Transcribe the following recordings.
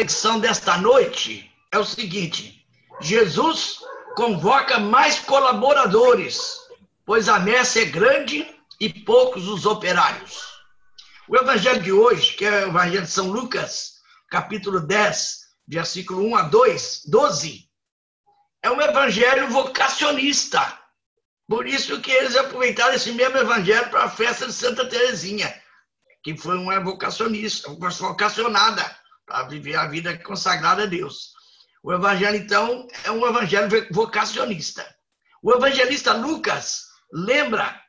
reflexão desta noite é o seguinte: Jesus convoca mais colaboradores, pois a messe é grande e poucos os operários. O evangelho de hoje, que é o evangelho de São Lucas, capítulo 10, versículo 1 a 2, 12, é um evangelho vocacionista. Por isso que eles aproveitaram esse mesmo evangelho para a festa de Santa Teresinha, que foi uma vocacionista, vocacionada para viver a vida consagrada a Deus. O evangelho, então, é um evangelho vocacionista. O evangelista Lucas lembra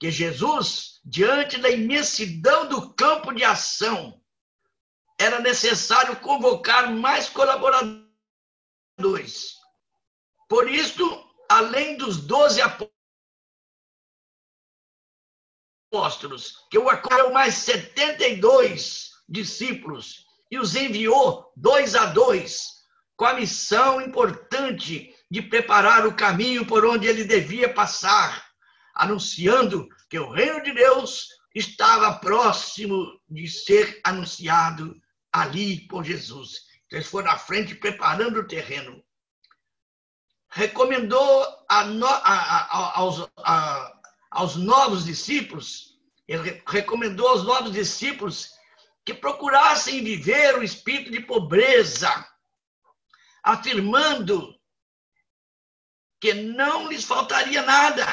que Jesus, diante da imensidão do campo de ação, era necessário convocar mais colaboradores. Por isso, além dos doze apóstolos, apóstolos, que o acolheu mais 72 discípulos e os enviou dois a dois, com a missão importante de preparar o caminho por onde ele devia passar, anunciando que o reino de Deus estava próximo de ser anunciado ali por Jesus. Então, eles foram à frente preparando o terreno. Recomendou a, a, a, aos, aos novos discípulos, ele recomendou aos novos discípulos que procurassem viver o espírito de pobreza, afirmando que não lhes faltaria nada,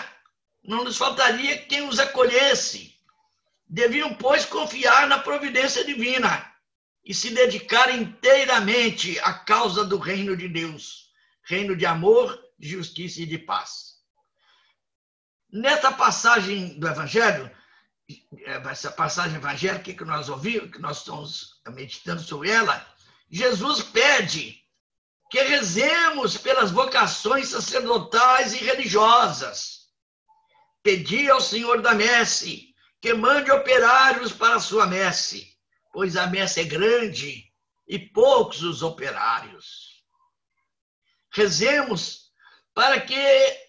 não lhes faltaria quem os acolhesse. Deviam, pois, confiar na providência divina e se dedicar inteiramente à causa do reino de Deus, reino de amor, de justiça e de paz. Nessa passagem do Evangelho, essa passagem evangélica que nós ouvimos, que nós estamos meditando sobre ela, Jesus pede que rezemos pelas vocações sacerdotais e religiosas. Pedi ao Senhor da messe que mande operários para a sua messe, pois a messe é grande e poucos os operários. Rezemos para que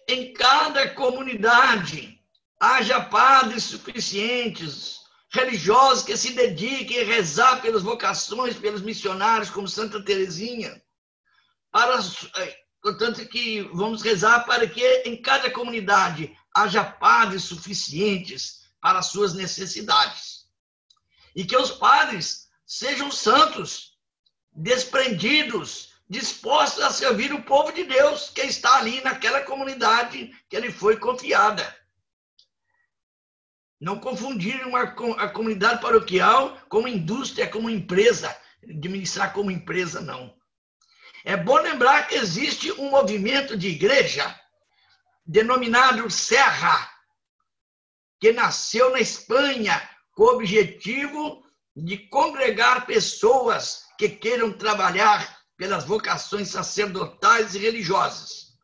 em cada comunidade haja padres suficientes, religiosos que se dediquem a rezar pelas vocações, pelos missionários, como Santa Teresinha. Para, eh, portanto, que vamos rezar para que em cada comunidade haja padres suficientes para as suas necessidades. E que os padres sejam santos, desprendidos dispostos a servir o povo de Deus que está ali naquela comunidade que ele foi confiada. Não confundir uma, a comunidade paroquial como indústria, como empresa, administrar como empresa, não. É bom lembrar que existe um movimento de igreja denominado Serra, que nasceu na Espanha com o objetivo de congregar pessoas que queiram trabalhar pelas vocações sacerdotais e religiosas,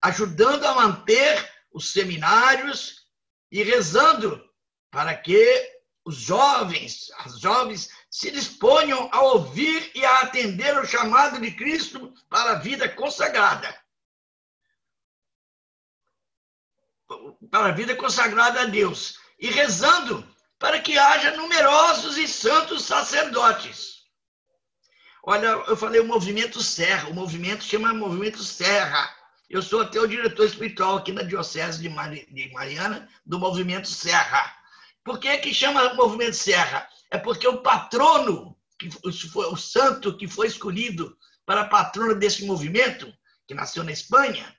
ajudando a manter os seminários e rezando para que os jovens, as jovens, se disponham a ouvir e a atender o chamado de Cristo para a vida consagrada. Para a vida consagrada a Deus. E rezando para que haja numerosos e santos sacerdotes Olha, eu falei o movimento Serra, o movimento chama Movimento Serra. Eu sou até o diretor espiritual aqui na Diocese de, Mariana, do Movimento Serra. Por que, que chama Movimento Serra? É porque o patrono, que foi o santo que foi escolhido para patrono desse movimento, que nasceu na Espanha,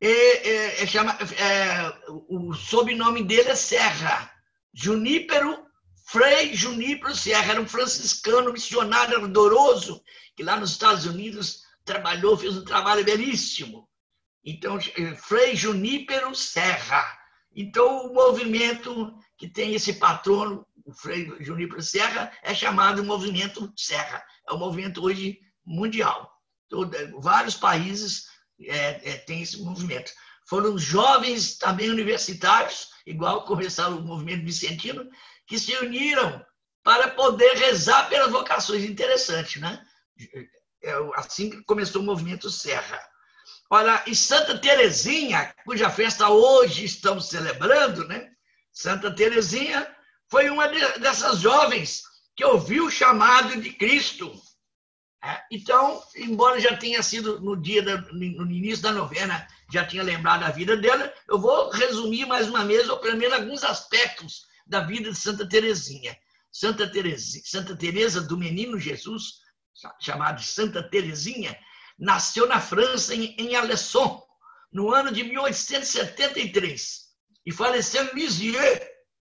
é, é, é, chama, é, o sobrenome dele é Serra. Junípero Frei Junípero Serra era um franciscano missionário ardoroso que lá nos Estados Unidos trabalhou, fez um trabalho belíssimo. Então, eh, Frei Junípero Serra. Então, o movimento que tem esse patrono, o Frei Junípero Serra, é chamado Movimento Serra. É um movimento hoje mundial. Todo, vários países é, é, têm esse movimento. Foram jovens também universitários, igual começaram o movimento vicentino, que se uniram para poder rezar pelas vocações. Interessante, né? É assim que começou o movimento Serra. Olha, e Santa Terezinha, cuja festa hoje estamos celebrando, né? Santa Terezinha foi uma dessas jovens que ouviu o chamado de Cristo. então, embora já tenha sido no dia da, no início da novena, já tinha lembrado a vida dela, eu vou resumir mais uma vez, ou pelo menos alguns aspectos da vida de Santa Teresinha. Santa Teresa, Santa Teresa do Menino Jesus, chamada Santa Teresinha, nasceu na França, em, em Alesson, no ano de 1873, e faleceu em Lisieux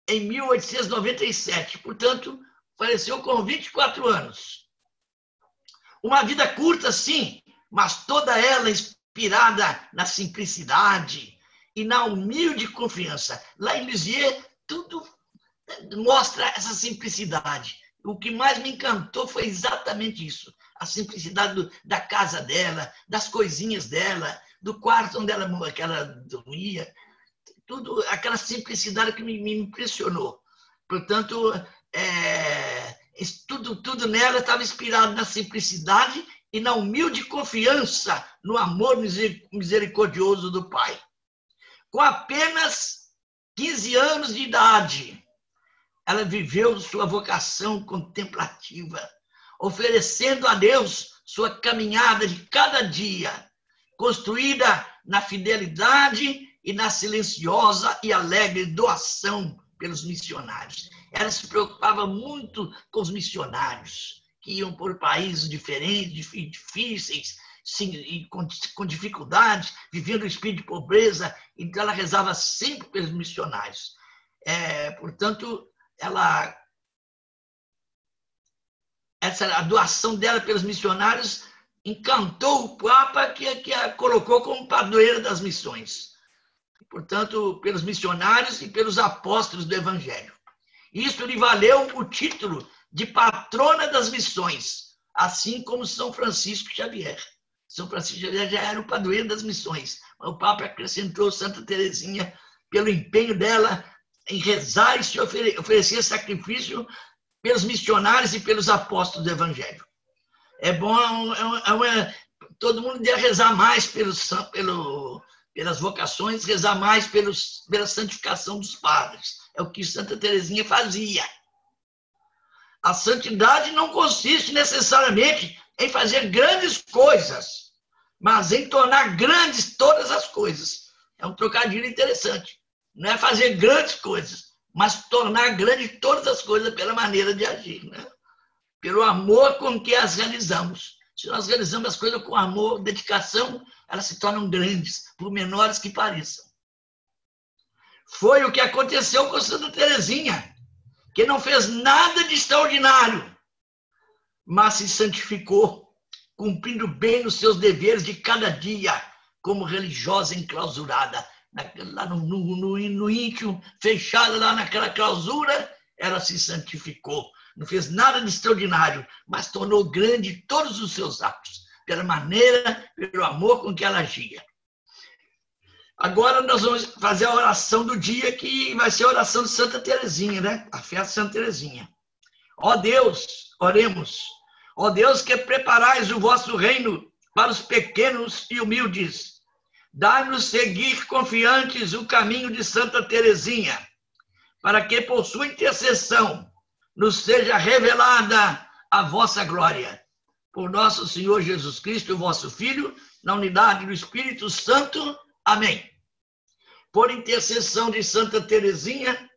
em 1897. Portanto, faleceu com 24 anos. Uma vida curta, sim, mas toda ela inspirada na simplicidade e na humilde confiança. Lá em Lisieux, tudo mostra essa simplicidade. O que mais me encantou foi exatamente isso. A simplicidade do, da casa dela, das coisinhas dela, do quarto onde ela, que ela dormia. Tudo, aquela simplicidade que me, me impressionou. Portanto, é, tudo, tudo nela estava inspirado na simplicidade e na humilde confiança no amor misericordioso do Pai. Com apenas 15 anos de idade, ela viveu sua vocação contemplativa, oferecendo a Deus sua caminhada de cada dia, construída na fidelidade e na silenciosa e alegre doação pelos missionários. Ela se preocupava muito com os missionários, que iam por países diferentes, difíceis, sim, com, com dificuldades, vivendo o espírito de pobreza, então ela rezava sempre pelos missionários. É, portanto, ela essa a doação dela pelos missionários encantou o Papa que, que a colocou como padroeira das missões portanto, pelos missionários e pelos apóstolos do Evangelho. Isso lhe valeu o título de patrona das missões, assim como São Francisco Xavier. São Francisco Xavier já era o padroeiro das missões, mas o Papa acrescentou Santa Teresinha pelo empenho dela em rezar e se oferecer sacrifício pelos missionários e pelos apóstolos do Evangelho. É bom, é uma, é todo mundo deve rezar mais pelo, pelo pelas vocações, rezar mais pelos, pela santificação dos padres. É o que Santa Teresinha fazia. A santidade não consiste necessariamente em fazer grandes coisas, mas em tornar grandes todas as coisas. É um trocadilho interessante. Não é fazer grandes coisas, mas tornar grande todas as coisas pela maneira de agir, né? pelo amor com que as realizamos. Se nós realizamos as coisas com amor, dedicação, elas se tornam grandes, por menores que pareçam. Foi o que aconteceu com Santa Teresinha, que não fez nada de extraordinário, mas se santificou, cumprindo bem os seus deveres de cada dia, como religiosa enclausurada. Lá no, no, no, no íntimo, fechada lá naquela clausura, ela se santificou não fez nada de extraordinário, mas tornou grande todos os seus atos, pela maneira, pelo amor com que ela agia. Agora nós vamos fazer a oração do dia, que vai ser a oração de Santa Teresinha, né? A festa de Santa Teresinha. Ó Deus, oremos. Ó Deus, que preparais o vosso reino para os pequenos e humildes. Dá-nos seguir confiantes o caminho de Santa Teresinha, para que, por sua intercessão, nos seja revelada a vossa glória. Por nosso Senhor Jesus Cristo, vosso Filho, na unidade do Espírito Santo. Amém. Por intercessão de Santa Teresinha,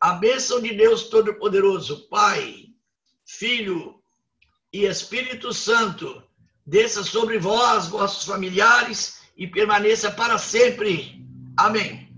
a bênção de Deus Todo-Poderoso, Pai, Filho e Espírito Santo, desça sobre vós, vossos familiares, e permaneça para sempre. Amém.